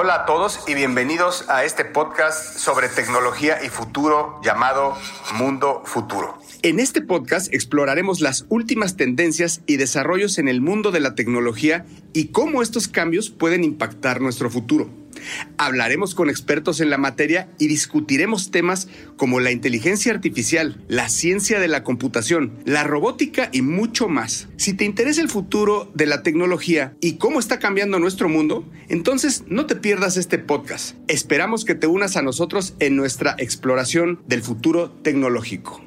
Hola a todos y bienvenidos a este podcast sobre tecnología y futuro llamado Mundo Futuro. En este podcast exploraremos las últimas tendencias y desarrollos en el mundo de la tecnología y cómo estos cambios pueden impactar nuestro futuro. Hablaremos con expertos en la materia y discutiremos temas como la inteligencia artificial, la ciencia de la computación, la robótica y mucho más. Si te interesa el futuro de la tecnología y cómo está cambiando nuestro mundo, entonces no te pierdas este podcast. Esperamos que te unas a nosotros en nuestra exploración del futuro tecnológico.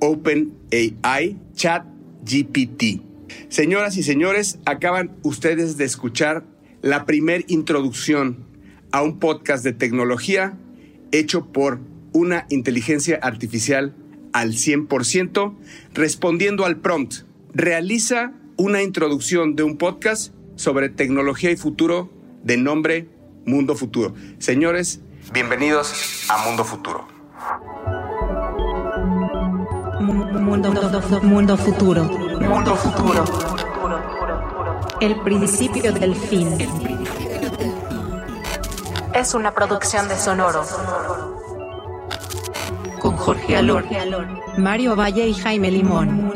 OpenAI Chat GPT. Señoras y señores, acaban ustedes de escuchar la primer introducción a un podcast de tecnología hecho por una inteligencia artificial al 100%, respondiendo al prompt. Realiza una introducción de un podcast sobre tecnología y futuro de nombre Mundo Futuro. Señores, bienvenidos a Mundo Futuro. Mundo, mundo futuro. Mundo futuro. El principio del fin es una producción de Sonoro. Con Jorge Alor, Mario Valle y Jaime Limón.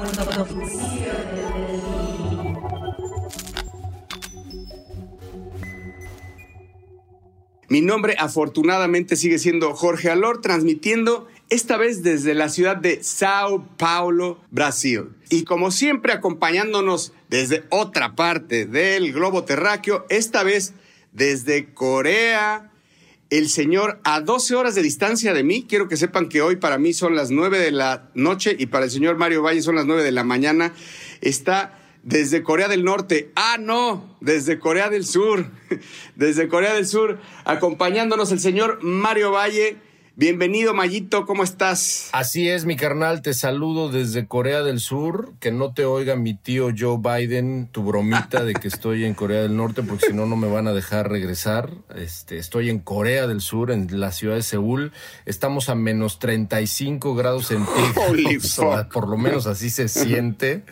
Mi nombre afortunadamente sigue siendo Jorge Alor, transmitiendo esta vez desde la ciudad de Sao Paulo, Brasil. Y como siempre acompañándonos desde otra parte del globo terráqueo, esta vez desde Corea, el señor a 12 horas de distancia de mí. Quiero que sepan que hoy para mí son las 9 de la noche y para el señor Mario Valle son las 9 de la mañana. Está desde Corea del Norte. Ah, no, desde Corea del Sur. Desde Corea del Sur, acompañándonos el señor Mario Valle Bienvenido, Mayito, ¿cómo estás? Así es, mi carnal, te saludo desde Corea del Sur. Que no te oiga mi tío Joe Biden tu bromita de que estoy en Corea del Norte, porque si no, no me van a dejar regresar. Este, estoy en Corea del Sur, en la ciudad de Seúl. Estamos a menos 35 grados centígrados. por lo menos así se siente.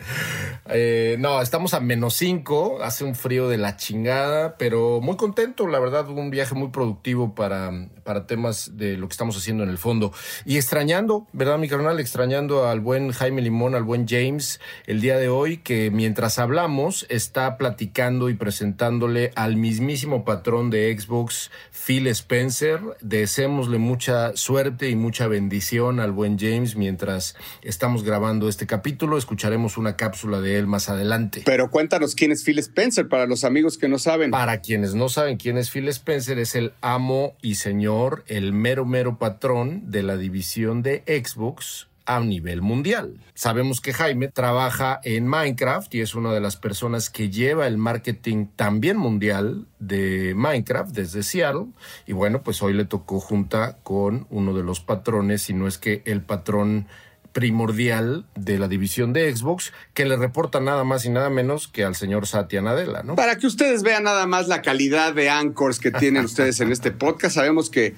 Eh, no, estamos a menos 5. Hace un frío de la chingada, pero muy contento, la verdad, un viaje muy productivo para, para temas de lo que estamos haciendo en el fondo. Y extrañando, ¿verdad, mi carnal? Extrañando al buen Jaime Limón, al buen James, el día de hoy, que mientras hablamos está platicando y presentándole al mismísimo patrón de Xbox, Phil Spencer. Deseémosle mucha suerte y mucha bendición al buen James mientras estamos grabando este capítulo. Escucharemos una cápsula de él más adelante. Pero cuéntanos quién es Phil Spencer para los amigos que no saben. Para quienes no saben quién es Phil Spencer, es el amo y señor, el mero mero patrón de la división de Xbox a nivel mundial. Sabemos que Jaime trabaja en Minecraft y es una de las personas que lleva el marketing también mundial de Minecraft desde Seattle. Y bueno, pues hoy le tocó junta con uno de los patrones, y no es que el patrón primordial de la división de Xbox, que le reporta nada más y nada menos que al señor Satya Nadella, ¿no? Para que ustedes vean nada más la calidad de anchors que tienen ustedes en este podcast, sabemos que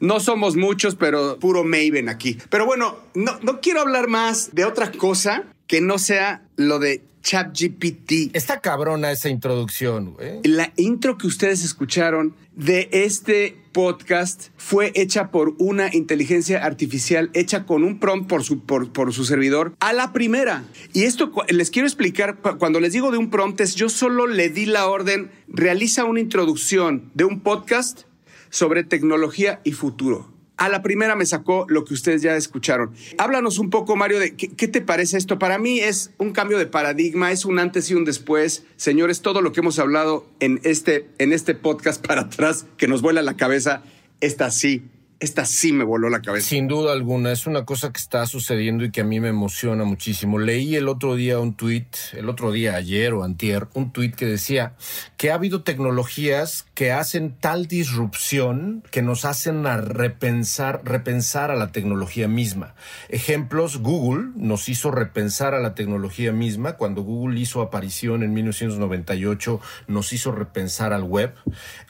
no somos muchos, pero puro Maven aquí. Pero bueno, no, no quiero hablar más de otra cosa que no sea lo de ChatGPT. Está cabrona esa introducción, güey. La intro que ustedes escucharon de este podcast fue hecha por una inteligencia artificial, hecha con un prompt por su, por, por su servidor a la primera. Y esto les quiero explicar, cuando les digo de un prompt es yo solo le di la orden, realiza una introducción de un podcast sobre tecnología y futuro. A la primera me sacó lo que ustedes ya escucharon. Háblanos un poco, Mario, de qué, te parece esto. Para mí es un cambio de paradigma, es un antes y un después. Señores, todo lo que hemos hablado en este, en este podcast para atrás, que nos vuela la cabeza, está así esta sí me voló la cabeza. Sin duda alguna, es una cosa que está sucediendo y que a mí me emociona muchísimo. Leí el otro día un tuit, el otro día, ayer o antier, un tuit que decía que ha habido tecnologías que hacen tal disrupción que nos hacen a repensar, repensar a la tecnología misma. Ejemplos, Google nos hizo repensar a la tecnología misma. Cuando Google hizo aparición en 1998, nos hizo repensar al web.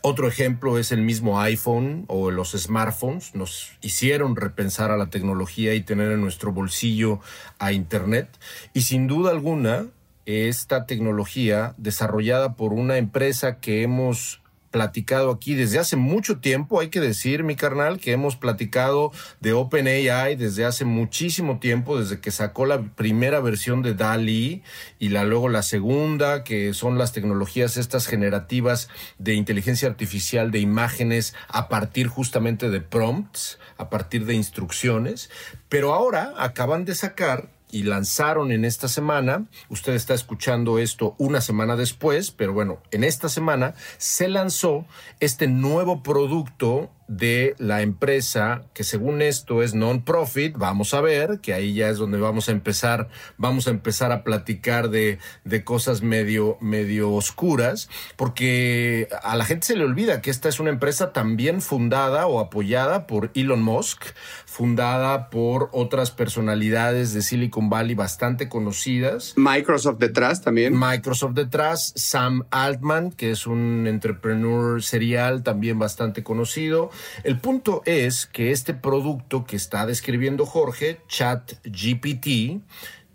Otro ejemplo es el mismo iPhone o los smartphones nos hicieron repensar a la tecnología y tener en nuestro bolsillo a Internet. Y sin duda alguna, esta tecnología desarrollada por una empresa que hemos platicado aquí desde hace mucho tiempo. Hay que decir, mi carnal, que hemos platicado de OpenAI desde hace muchísimo tiempo, desde que sacó la primera versión de DALI y la, luego la segunda, que son las tecnologías estas generativas de inteligencia artificial de imágenes a partir justamente de prompts, a partir de instrucciones. Pero ahora acaban de sacar y lanzaron en esta semana, usted está escuchando esto una semana después, pero bueno, en esta semana se lanzó este nuevo producto de la empresa que según esto es non-profit, vamos a ver, que ahí ya es donde vamos a empezar, vamos a empezar a platicar de, de cosas medio, medio oscuras, porque a la gente se le olvida que esta es una empresa también fundada o apoyada por Elon Musk, fundada por otras personalidades de Silicon Valley bastante conocidas. Microsoft detrás también. Microsoft detrás, Sam Altman, que es un entrepreneur serial también bastante conocido. El punto es que este producto que está describiendo Jorge, ChatGPT,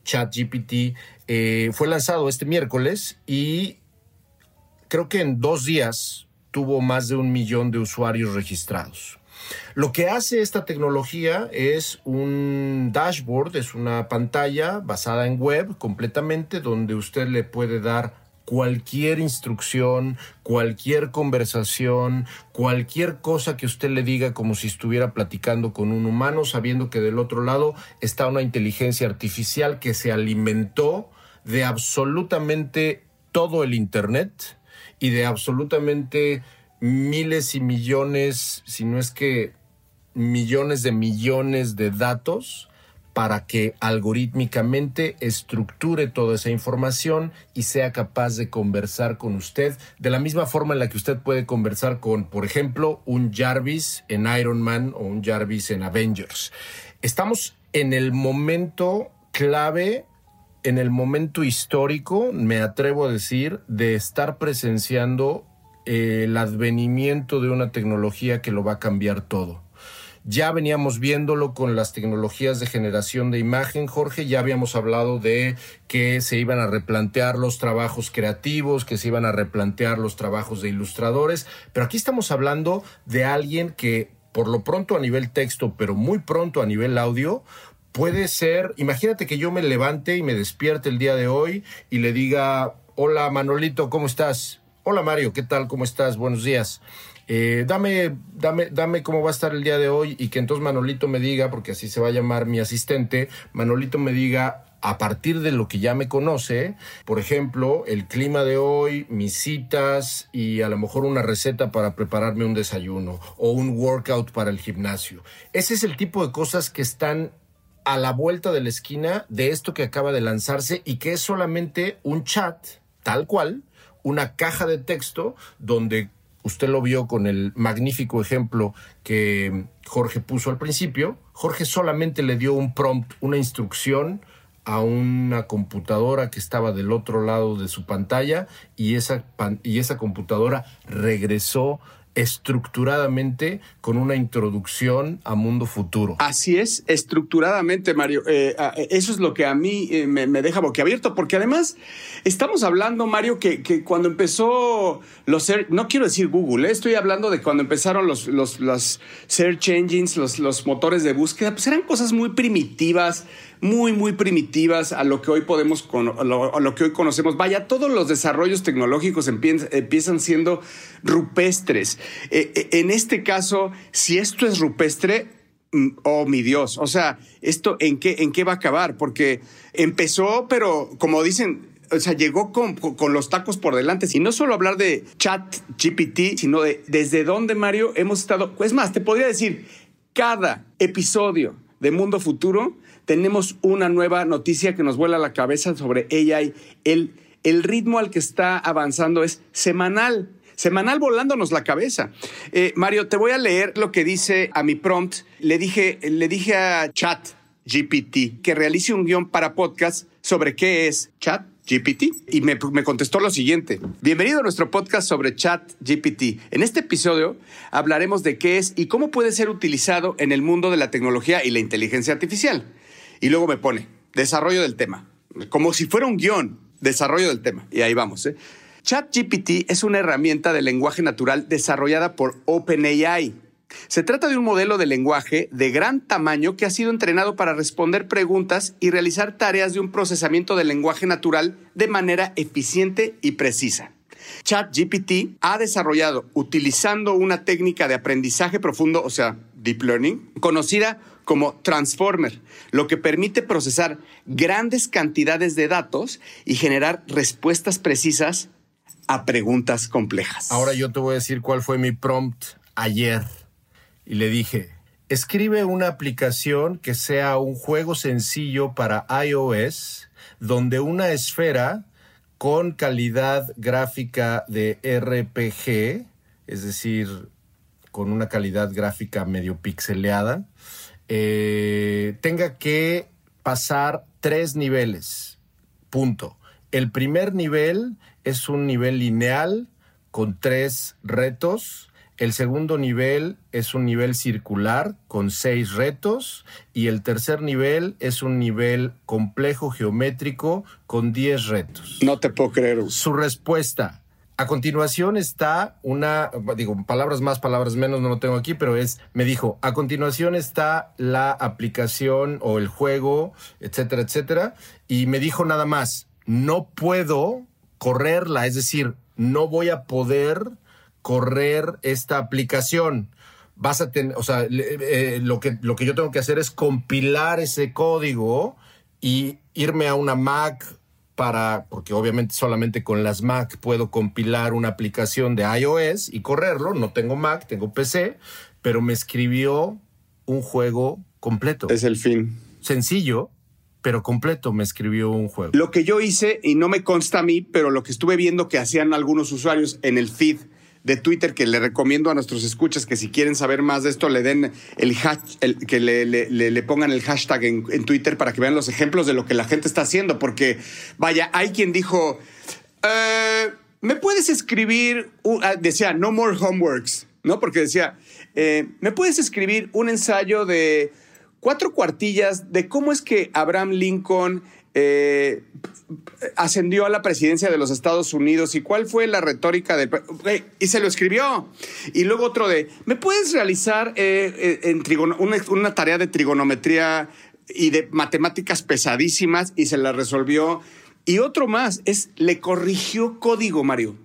ChatGPT, eh, fue lanzado este miércoles y creo que en dos días tuvo más de un millón de usuarios registrados. Lo que hace esta tecnología es un dashboard, es una pantalla basada en web completamente donde usted le puede dar cualquier instrucción, cualquier conversación, cualquier cosa que usted le diga como si estuviera platicando con un humano, sabiendo que del otro lado está una inteligencia artificial que se alimentó de absolutamente todo el Internet y de absolutamente miles y millones, si no es que millones de millones de datos para que algorítmicamente estructure toda esa información y sea capaz de conversar con usted de la misma forma en la que usted puede conversar con, por ejemplo, un Jarvis en Iron Man o un Jarvis en Avengers. Estamos en el momento clave, en el momento histórico, me atrevo a decir, de estar presenciando el advenimiento de una tecnología que lo va a cambiar todo. Ya veníamos viéndolo con las tecnologías de generación de imagen, Jorge, ya habíamos hablado de que se iban a replantear los trabajos creativos, que se iban a replantear los trabajos de ilustradores, pero aquí estamos hablando de alguien que por lo pronto a nivel texto, pero muy pronto a nivel audio, puede ser, imagínate que yo me levante y me despierte el día de hoy y le diga, hola Manolito, ¿cómo estás? Hola Mario, ¿qué tal? ¿Cómo estás? Buenos días. Eh, dame, dame, dame cómo va a estar el día de hoy y que entonces Manolito me diga, porque así se va a llamar mi asistente, Manolito me diga a partir de lo que ya me conoce, por ejemplo, el clima de hoy, mis citas y a lo mejor una receta para prepararme un desayuno o un workout para el gimnasio. Ese es el tipo de cosas que están a la vuelta de la esquina de esto que acaba de lanzarse y que es solamente un chat, tal cual, una caja de texto donde usted lo vio con el magnífico ejemplo que Jorge puso al principio. Jorge solamente le dio un prompt, una instrucción a una computadora que estaba del otro lado de su pantalla y esa, y esa computadora regresó estructuradamente con una introducción a mundo futuro. Así es, estructuradamente, Mario. Eh, eso es lo que a mí eh, me, deja boquiabierto, porque además estamos hablando, Mario, que, cuando empezó los no quiero decir Google, eh, estoy hablando de cuando empezaron los, los, los search engines, los, los motores de búsqueda, pues eran cosas muy primitivas muy, muy primitivas a lo que hoy podemos, a lo, que hoy conocemos. Vaya, todos los desarrollos tecnológicos empiezan, siendo rupestres. Eh, eh, en este caso, si esto es rupestre, mm, oh mi Dios, o sea, esto en qué, en qué va a acabar, porque empezó, pero como dicen, o sea, llegó con, con, los tacos por delante. Y no solo hablar de chat GPT, sino de desde dónde, Mario, hemos estado. Es más, te podría decir, cada episodio de Mundo Futuro tenemos una nueva noticia que nos vuela la cabeza sobre AI. El, ritmo al que está avanzando es semanal. Semanal volándonos la cabeza. Eh, Mario, te voy a leer lo que dice a mi prompt. Le dije, le dije a Chat GPT que realice un guion para podcast sobre qué es Chat GPT y me, me, contestó lo siguiente. Bienvenido a nuestro podcast sobre Chat GPT. En este episodio hablaremos de qué es y cómo puede ser utilizado en el mundo de la tecnología y la inteligencia artificial. Y luego me pone, desarrollo del tema. Como si fuera un guion, desarrollo del tema. Y ahí vamos. ¿eh? ChatGPT es una herramienta de lenguaje natural desarrollada por OpenAI. Se trata de un modelo de lenguaje de gran tamaño que ha sido entrenado para responder preguntas y realizar tareas de un procesamiento de lenguaje natural de manera eficiente y precisa. ChatGPT ha desarrollado, utilizando una técnica de aprendizaje profundo, o sea, Deep Learning, conocida como Transformer, lo que permite procesar grandes cantidades de datos y generar respuestas precisas a preguntas complejas. Ahora yo te voy a decir cuál fue mi prompt ayer. Y le dije, escribe una aplicación que sea un juego sencillo para iOS, donde una esfera con calidad gráfica de RPG, es decir, con una calidad gráfica medio pixeleada, eh, tenga que pasar tres niveles. Punto. El primer nivel es un nivel lineal con tres retos. El segundo nivel es un nivel circular con seis retos y el tercer nivel es un nivel complejo geométrico con diez retos. No te puedo creer. Su respuesta. A continuación está una, digo, palabras más, palabras menos, no lo tengo aquí, pero es, me dijo, a continuación está la aplicación o el juego, etcétera, etcétera, y me dijo nada más, no puedo correrla, es decir, no voy a poder correr esta aplicación. Vas a tener, o sea, eh, lo, que, lo que yo tengo que hacer es compilar ese código y irme a una Mac para, porque obviamente solamente con las Mac puedo compilar una aplicación de iOS y correrlo. No tengo Mac, tengo PC, pero me escribió un juego completo. Es el fin. Sencillo, pero completo me escribió un juego. Lo que yo hice, y no me consta a mí, pero lo que estuve viendo que hacían algunos usuarios en el feed de Twitter que le recomiendo a nuestros escuchas que si quieren saber más de esto le den el, que le, le, pongan el hashtag en, Twitter para que vean los ejemplos de lo que la gente está haciendo porque vaya hay quien dijo eh, me puedes escribir ah, decía no more homeworks no porque decía eh, me puedes escribir un ensayo de cuatro cuartillas de cómo es que Abraham Lincoln eh, ascendió a la presidencia de los Estados Unidos y cuál fue la retórica de... Y se lo escribió. Y luego otro de, ¿me puedes realizar eh, eh, en una, tarea de trigonometría y de matemáticas pesadísimas? Y se la resolvió. Y otro más, es, le corrigió código, Mario.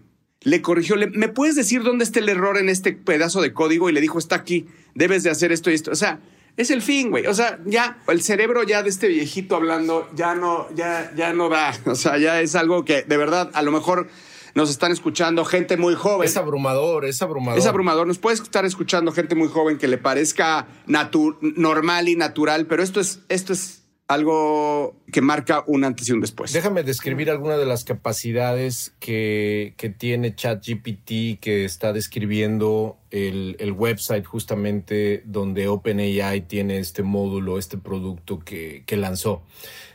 Le corrigió, ¿me puedes decir dónde está el error en este pedazo de código? Y le dijo, está aquí, debes de hacer esto y esto. O sea, es el fin, güey. O sea, ya el cerebro ya de este viejito hablando ya no, ya, ya no da. O sea, ya es algo que de verdad a lo mejor nos están escuchando gente muy joven. Es abrumador, es abrumador. Es abrumador. Nos puede estar escuchando gente muy joven que le parezca normal y natural, pero esto es, esto es algo que marca un antes y un después. Déjame describir algunas de las capacidades que, que tiene ChatGPT que está describiendo el, el, website justamente donde OpenAI tiene este módulo, este producto que, que lanzó.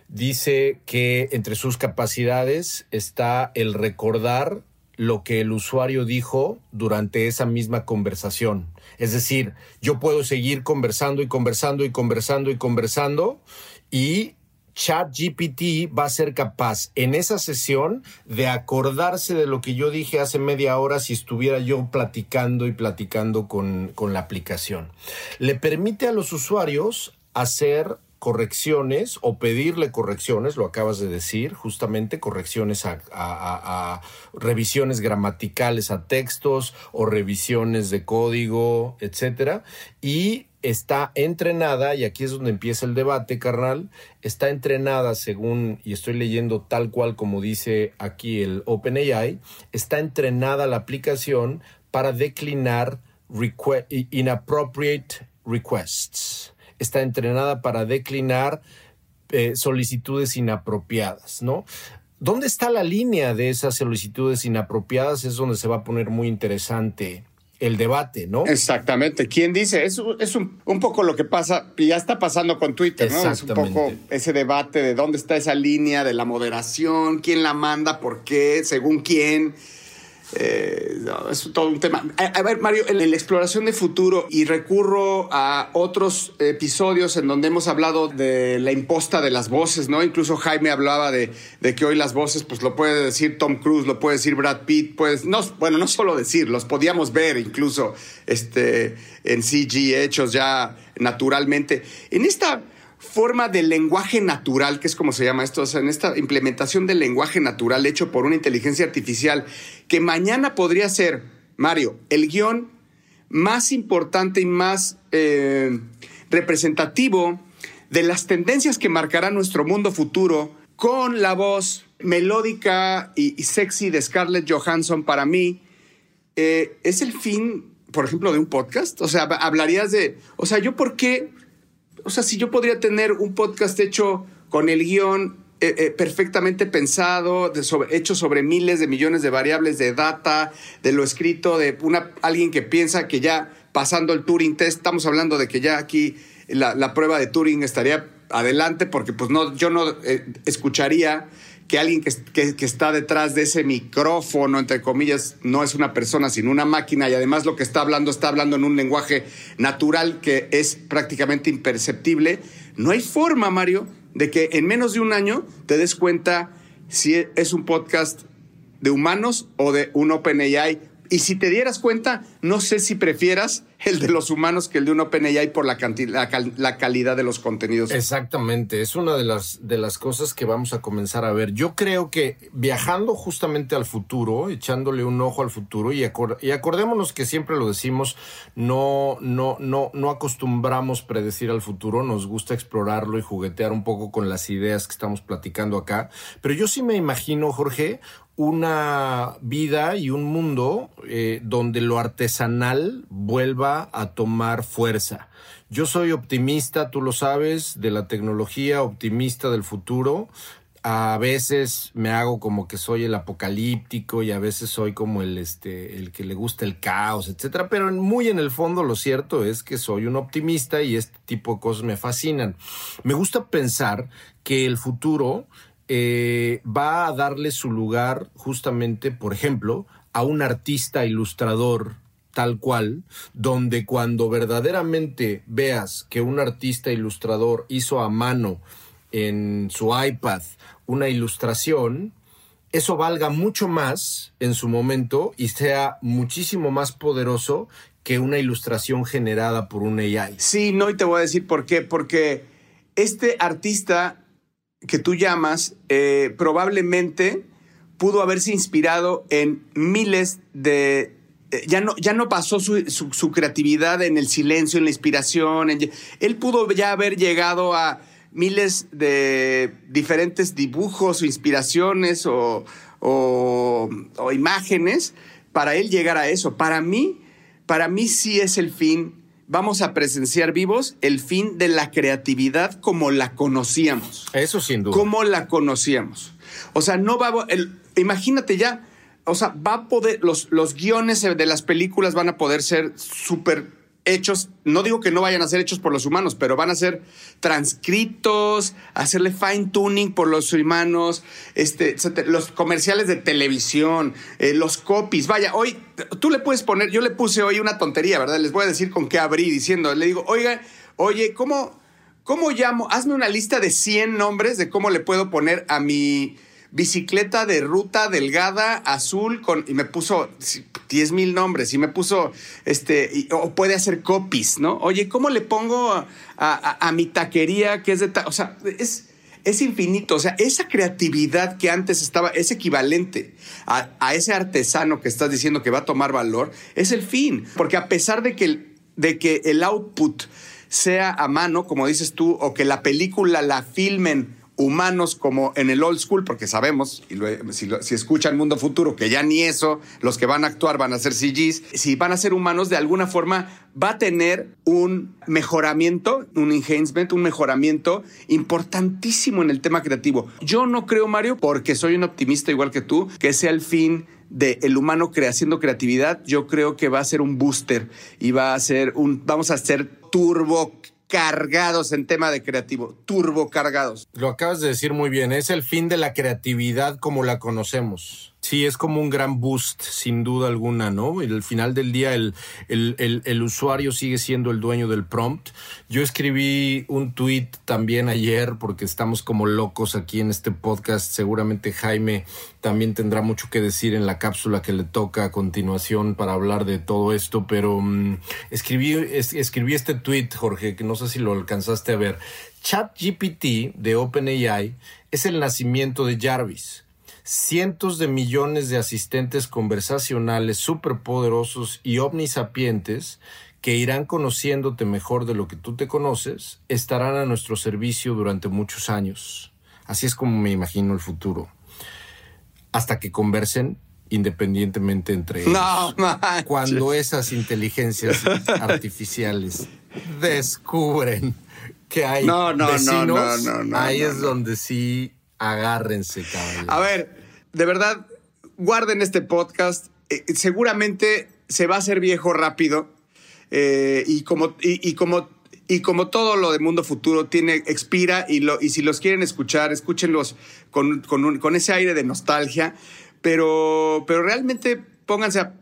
Dice que entre sus capacidades está el recordar lo que el usuario dijo durante esa misma conversación. Es decir, yo puedo seguir conversando y conversando y conversando y conversando y ChatGPT va a ser capaz en esa sesión de acordarse de lo que yo dije hace media hora si estuviera yo platicando y platicando con, con la aplicación. Le permite a los usuarios hacer correcciones o pedirle correcciones, lo acabas de decir, justamente correcciones a, revisiones gramaticales a textos o revisiones de código, etcétera, y está entrenada, y aquí es donde empieza el debate, carnal, está entrenada según, y estoy leyendo tal cual como dice aquí el OpenAI, está entrenada la aplicación para declinar inappropriate requests está entrenada para declinar eh, solicitudes inapropiadas, ¿no? ¿Dónde está la línea de esas solicitudes inapropiadas? Es donde se va a poner muy interesante el debate, ¿no? Exactamente. ¿Quién dice? Es, es un, poco lo que pasa, y ya está pasando con Twitter, ¿no? Es un poco ese debate de dónde está esa línea de la moderación, quién la manda, por qué, según quién. Eh, es todo un tema. A, a, ver, Mario, en la exploración de futuro y recurro a otros episodios en donde hemos hablado de la imposta de las voces, ¿no? Incluso Jaime hablaba de, de que hoy las voces, pues lo puede decir Tom Cruise, lo puede decir Brad Pitt, pues, no, bueno, no solo decir, los podíamos ver incluso este, en CG hechos ya naturalmente. En esta forma de lenguaje natural, que es como se llama esto, o sea, en esta implementación del lenguaje natural hecho por una inteligencia artificial, que mañana podría ser, Mario, el guion más importante y más eh, representativo de las tendencias que marcará nuestro mundo futuro con la voz melódica y, y sexy de Scarlett Johansson para mí, eh, es el fin, por ejemplo, de un podcast. O sea, hablarías de, o sea, yo por qué o sea, si yo podría tener un podcast hecho con el guion eh, eh, perfectamente pensado, de sobre, hecho sobre miles de millones de variables de data, de lo escrito, de una, alguien que piensa que ya pasando el Turing test, estamos hablando de que ya aquí la, prueba de Turing estaría adelante, porque pues no, yo no eh, escucharía que alguien que, que, está detrás de ese micrófono, entre comillas, no es una persona, sino una máquina, y además lo que está hablando está hablando en un lenguaje natural que es prácticamente imperceptible, no hay forma, Mario, de que en menos de un año te des cuenta si es un podcast de humanos o de un OpenAI. Y si te dieras cuenta, no sé si prefieras el de los humanos que el de un OpenAI por la, la, la, calidad de los contenidos. Exactamente, es una de las, de las cosas que vamos a comenzar a ver. Yo creo que viajando justamente al futuro, echándole un ojo al futuro, y, acor y acordémonos que siempre lo decimos, no, no, no, no acostumbramos predecir al futuro, nos gusta explorarlo y juguetear un poco con las ideas que estamos platicando acá. Pero yo sí me imagino, Jorge, una vida y un mundo eh, donde lo artesanal vuelva a tomar fuerza. Yo soy optimista, tú lo sabes, de la tecnología, optimista del futuro. A veces me hago como que soy el apocalíptico y a veces soy como el este el que le gusta el caos, etcétera, pero muy en el fondo lo cierto es que soy un optimista y este tipo de cosas me fascinan. Me gusta pensar que el futuro eh, va a darle su lugar justamente, por ejemplo, a un artista ilustrador tal cual, donde cuando verdaderamente veas que un artista ilustrador hizo a mano en su iPad una ilustración, eso valga mucho más en su momento y sea muchísimo más poderoso que una ilustración generada por un AI. Sí, no, y te voy a decir por qué, porque este artista que tú llamas eh, probablemente pudo haberse inspirado en miles de... Eh, ya, no, ya no pasó su, su, su, creatividad en el silencio, en la inspiración. En, él pudo ya haber llegado a miles de diferentes dibujos o inspiraciones o, o, o imágenes para él llegar a eso. Para mí, para mí sí es el fin vamos a presenciar vivos el fin de la creatividad como la conocíamos. Eso sin duda. Como la conocíamos. O sea, no va el, imagínate ya, o sea, va a poder los los guiones de las películas van a poder ser súper hechos, no digo que no vayan a ser hechos por los humanos, pero van a ser transcritos, hacerle fine tuning por los humanos, este, los comerciales de televisión, eh, los copies. Vaya, hoy tú le puedes poner, yo le puse hoy una tontería, ¿verdad? Les voy a decir con qué abrí diciendo, le digo, oiga, oye, ¿cómo, cómo llamo? Hazme una lista de 100 nombres de cómo le puedo poner a mi bicicleta de ruta delgada, azul, con, y me puso 10 mil nombres, y me puso, este, o puede hacer copies, ¿no? Oye, ¿cómo le pongo a, a, mi taquería que es de, ta o sea, es, es infinito, o sea, esa creatividad que antes estaba, es equivalente a, a, ese artesano que estás diciendo que va a tomar valor, es el fin, porque a pesar de que de que el output sea a mano, como dices tú, o que la película la filmen humanos como en el old school, porque sabemos, y lo, si, lo, si escuchan Mundo Futuro, que ya ni eso, los que van a actuar van a ser CGs, si van a ser humanos, de alguna forma va a tener un mejoramiento, un enhancement, un mejoramiento importantísimo en el tema creativo. Yo no creo, Mario, porque soy un optimista igual que tú, que sea el fin del el humano haciendo creatividad, yo creo que va a ser un booster y va a ser un, vamos a ser turbo cargados en tema de creativo, turbo cargados. Lo acabas de decir muy bien, es el fin de la creatividad como la conocemos. Sí, es como un gran boost, sin duda alguna, ¿no? Y al final del día el, el, el, usuario sigue siendo el dueño del prompt. Yo escribí un tweet también ayer porque estamos como locos aquí en este podcast. Seguramente Jaime también tendrá mucho que decir en la cápsula que le toca a continuación para hablar de todo esto, pero mm, escribí, escribí este tweet, Jorge, que no sé si lo alcanzaste a ver. ChatGPT de OpenAI es el nacimiento de Jarvis cientos de millones de asistentes conversacionales superpoderosos y omnisapientes que irán conociéndote mejor de lo que tú te conoces, estarán a nuestro servicio durante muchos años. Así es como me imagino el futuro. Hasta que conversen independientemente entre ellos. No, Cuando esas inteligencias artificiales descubren que hay vecinos, ahí es donde sí Agárrense, cabrón. A ver, de verdad, guarden este podcast. Eh, seguramente se va a hacer viejo rápido. Eh, y, como, y, como, y como todo lo de Mundo Futuro, tiene, expira y, lo, y si los quieren escuchar, escúchenlos con, con, ese aire de nostalgia. Pero, pero realmente pónganse a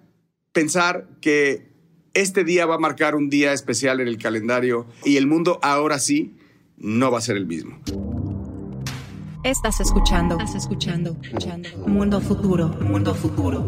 pensar que este día va a marcar un día especial en el calendario y el mundo ahora sí no va a ser el mismo. Estás escuchando. Estás escuchando. escuchando. Mundo futuro. Mundo futuro.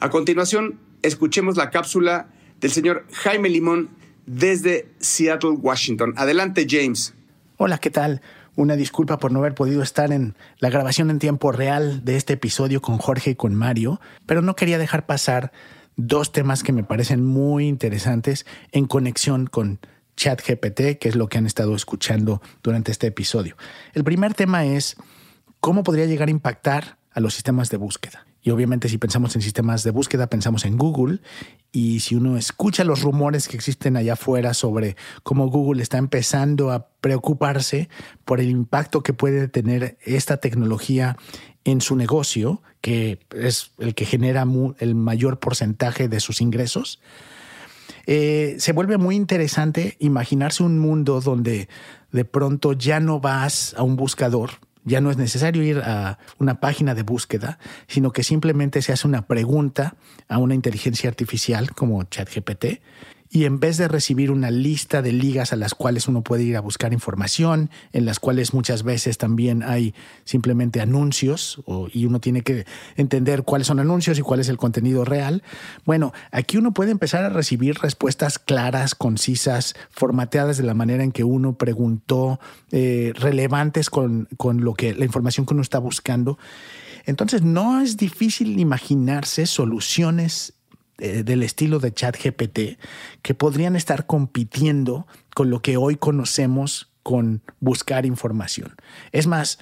A continuación, escuchemos la cápsula del señor Jaime Limón desde Seattle, Washington. Adelante, James. Hola, ¿qué tal? Una disculpa por no haber podido estar en la grabación en tiempo real de este episodio con Jorge y con Mario, pero no quería dejar pasar dos temas que me parecen muy interesantes en conexión con ChatGPT, que es lo que han estado escuchando durante este episodio. El primer tema es cómo podría llegar a impactar a los sistemas de búsqueda. Y obviamente si pensamos en sistemas de búsqueda, pensamos en Google. Y si uno escucha los rumores que existen allá afuera sobre cómo Google está empezando a preocuparse por el impacto que puede tener esta tecnología en su negocio, que es el que genera el mayor porcentaje de sus ingresos, eh, se vuelve muy interesante imaginarse un mundo donde de pronto ya no vas a un buscador, ya no es necesario ir a una página de búsqueda, sino que simplemente se hace una pregunta a una inteligencia artificial como ChatGPT y en vez de recibir una lista de ligas a las cuales uno puede ir a buscar información, en las cuales muchas veces también hay simplemente anuncios y uno tiene que entender cuáles son anuncios y cuál es el contenido real, bueno, aquí uno puede empezar a recibir respuestas claras, concisas, formateadas de la manera en que uno preguntó, eh, relevantes con, con lo que la información que uno está buscando. Entonces no es difícil imaginarse soluciones eh, del estilo de ChatGPT que podrían estar compitiendo con lo que hoy conocemos con buscar información. Es más,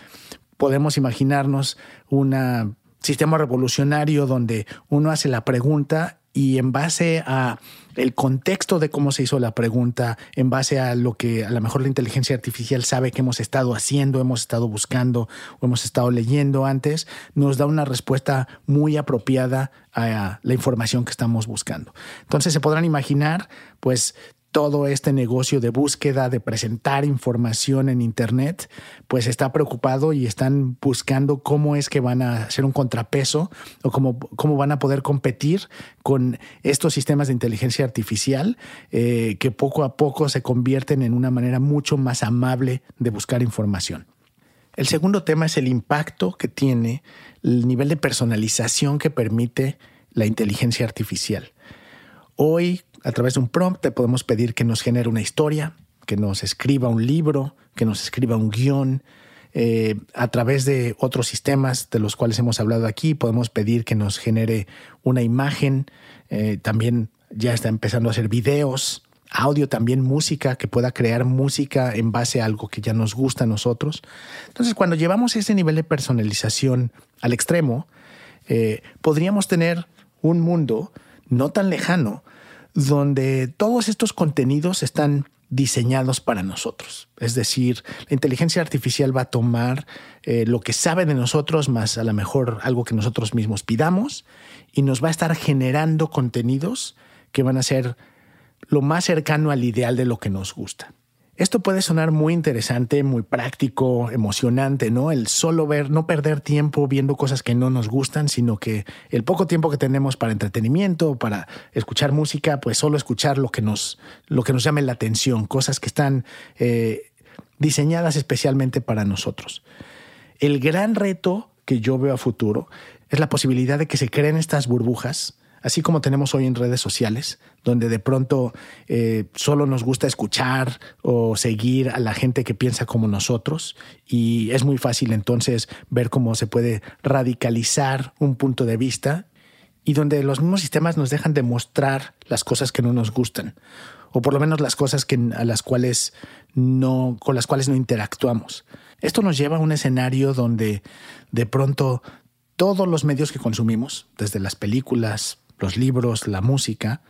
podemos imaginarnos un sistema revolucionario donde uno hace la pregunta y en base a el contexto de cómo se hizo la pregunta, en base a lo que a lo mejor la inteligencia artificial sabe que hemos estado haciendo, hemos estado buscando o hemos estado leyendo antes, nos da una respuesta muy apropiada a la información que estamos buscando. Entonces se podrán imaginar, pues todo este negocio de búsqueda, de presentar información en Internet, pues está preocupado y están buscando cómo es que van a hacer un contrapeso o cómo, cómo van a poder competir con estos sistemas de inteligencia artificial eh, que poco a poco se convierten en una manera mucho más amable de buscar información. El segundo tema es el impacto que tiene el nivel de personalización que permite la inteligencia artificial. Hoy a través de un prompt te podemos pedir que nos genere una historia, que nos escriba un libro, que nos escriba un guion. Eh, a través de otros sistemas de los cuales hemos hablado aquí, podemos pedir que nos genere una imagen. Eh, también ya está empezando a hacer videos, audio, también música, que pueda crear música en base a algo que ya nos gusta a nosotros. Entonces, cuando llevamos ese nivel de personalización al extremo, eh, podríamos tener un mundo no tan lejano donde todos estos contenidos están diseñados para nosotros. Es decir, la inteligencia artificial va a tomar eh, lo que sabe de nosotros, más a lo mejor algo que nosotros mismos pidamos, y nos va a estar generando contenidos que van a ser lo más cercano al ideal de lo que nos gusta. Esto puede sonar muy interesante, muy práctico, emocionante, ¿no? El solo ver, no perder tiempo viendo cosas que no nos gustan, sino que el poco tiempo que tenemos para entretenimiento, para escuchar música, pues solo escuchar lo que nos, lo que nos llame la atención, cosas que están eh, diseñadas especialmente para nosotros. El gran reto que yo veo a futuro es la posibilidad de que se creen estas burbujas así como tenemos hoy en redes sociales, donde de pronto eh, solo nos gusta escuchar o seguir a la gente que piensa como nosotros y es muy fácil entonces ver cómo se puede radicalizar un punto de vista y donde los mismos sistemas nos dejan de mostrar las cosas que no nos gustan o por lo menos las cosas a las cuales no, con las cuales no interactuamos. Esto nos lleva a un escenario donde de pronto todos los medios que consumimos, desde las películas, los libros, la música,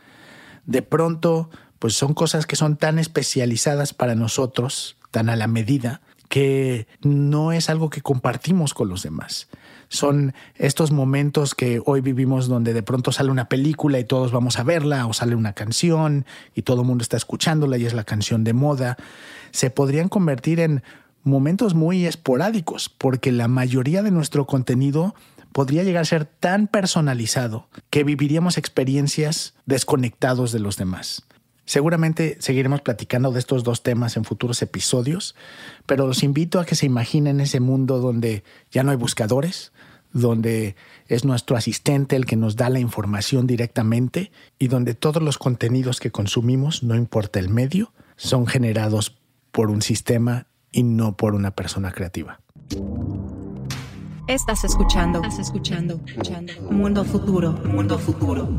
de pronto pues son cosas que son tan especializadas para nosotros, tan a la medida, que no es algo que compartimos con los demás. Son estos momentos que hoy vivimos donde de pronto sale una película y todos vamos a verla, o sale una canción y todo el mundo está escuchándola y es la canción de moda. Se podrían convertir en momentos muy esporádicos, porque la mayoría de nuestro contenido podría llegar a ser tan personalizado que viviríamos experiencias desconectados de los demás. Seguramente seguiremos platicando de estos dos temas en futuros episodios, pero los invito a que se imaginen ese mundo donde ya no hay buscadores, donde es nuestro asistente el que nos da la información directamente y donde todos los contenidos que consumimos, no importa el medio, son generados por un sistema y no por una persona creativa. Estás escuchando. Estás escuchando. escuchando. Mundo futuro. Mundo futuro.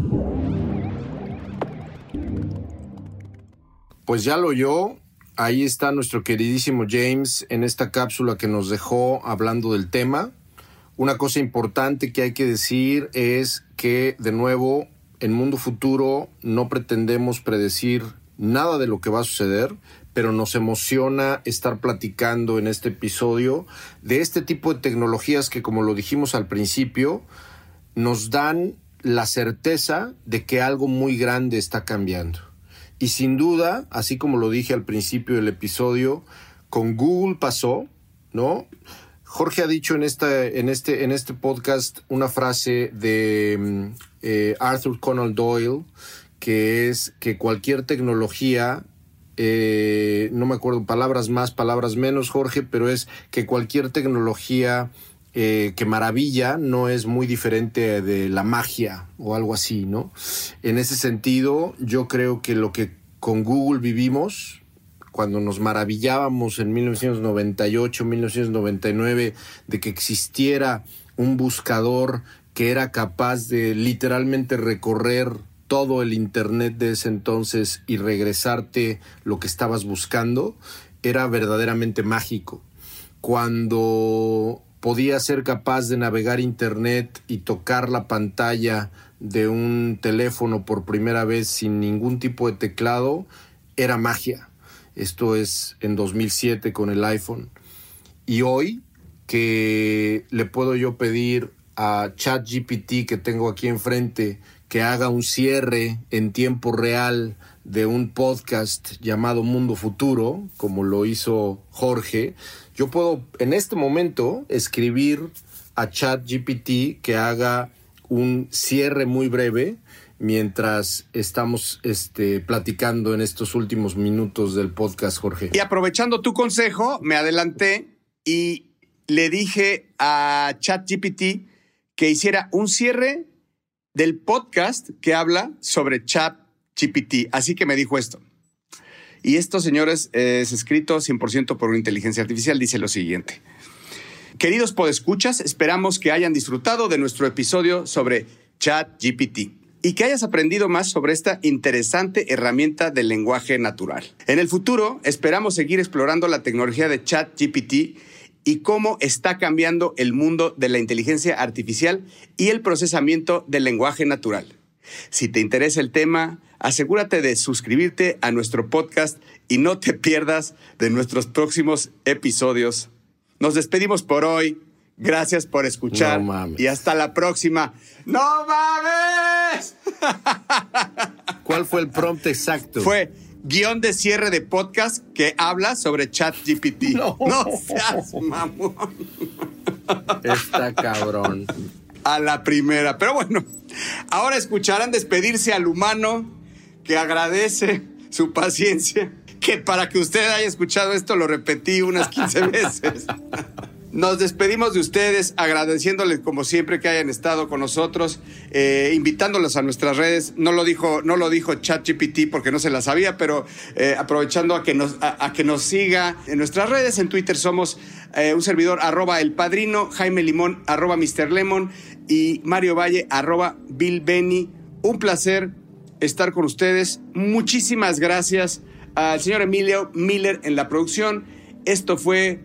Pues ya lo oyó. Ahí está nuestro queridísimo James en esta cápsula que nos dejó hablando del tema. Una cosa importante que hay que decir es que, de nuevo, en Mundo Futuro no pretendemos predecir nada de lo que va a suceder, pero nos emociona estar platicando en este episodio de este tipo de tecnologías que, como lo dijimos al principio, nos dan la certeza de que algo muy grande está cambiando. Y sin duda, así como lo dije al principio del episodio, con Google pasó, ¿no? Jorge ha dicho en, esta, en, este, en este podcast una frase de mm, eh, Arthur Conan Doyle, que es que cualquier tecnología eh, no me acuerdo, palabras más, palabras menos, Jorge, pero es que cualquier tecnología eh, que maravilla no es muy diferente de la magia o algo así, ¿no? En ese sentido, yo creo que lo que con Google vivimos, cuando nos maravillábamos en 1998, 1999, de que existiera un buscador que era capaz de literalmente recorrer todo el Internet de ese entonces y regresarte lo que estabas buscando, era verdaderamente mágico. Cuando podía ser capaz de navegar Internet y tocar la pantalla de un teléfono por primera vez sin ningún tipo de teclado, era magia. Esto es en 2007 con el iPhone. Y hoy que le puedo yo pedir a ChatGPT que tengo aquí enfrente que haga un cierre en tiempo real de un podcast llamado Mundo Futuro, como lo hizo Jorge, yo puedo en este momento escribir a ChatGPT que haga un cierre muy breve mientras estamos este, platicando en estos últimos minutos del podcast, Jorge. Y aprovechando tu consejo, me adelanté y le dije a ChatGPT que hiciera un cierre del podcast que habla sobre chat GPT. Así que me dijo esto. Y esto, señores, es escrito 100% por una inteligencia artificial. Dice lo siguiente. Queridos podescuchas, esperamos que hayan disfrutado de nuestro episodio sobre chat GPT y que hayas aprendido más sobre esta interesante herramienta del lenguaje natural. En el futuro, esperamos seguir explorando la tecnología de chat GPT y cómo está cambiando el mundo de la inteligencia artificial y el procesamiento del lenguaje natural. Si te interesa el tema, asegúrate de suscribirte a nuestro podcast y no te pierdas de nuestros próximos episodios. Nos despedimos por hoy. Gracias por escuchar y hasta la próxima. ¡No mames! ¿Cuál fue el prompt exacto? Fue guion de cierre de podcast que habla sobre ChatGPT. No. no seas mamón. Está cabrón. A la primera. Pero bueno, ahora escucharán despedirse al humano que agradece su paciencia. Que para que usted haya escuchado esto lo repetí unas 15 veces. Nos despedimos de ustedes agradeciéndoles como siempre que hayan estado con nosotros, eh, invitándolos a nuestras redes. No lo dijo, no lo dijo ChatGPT porque no se la sabía, pero eh, aprovechando a que, nos, a, que nos siga en nuestras redes. En Twitter somos eh, un servidor arroba el padrino, Jaime Limón arroba Mr. Lemon y Mario Valle arroba Bill Benny. Un placer estar con ustedes. Muchísimas gracias al señor Emilio Miller en la producción. Esto fue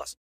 plus.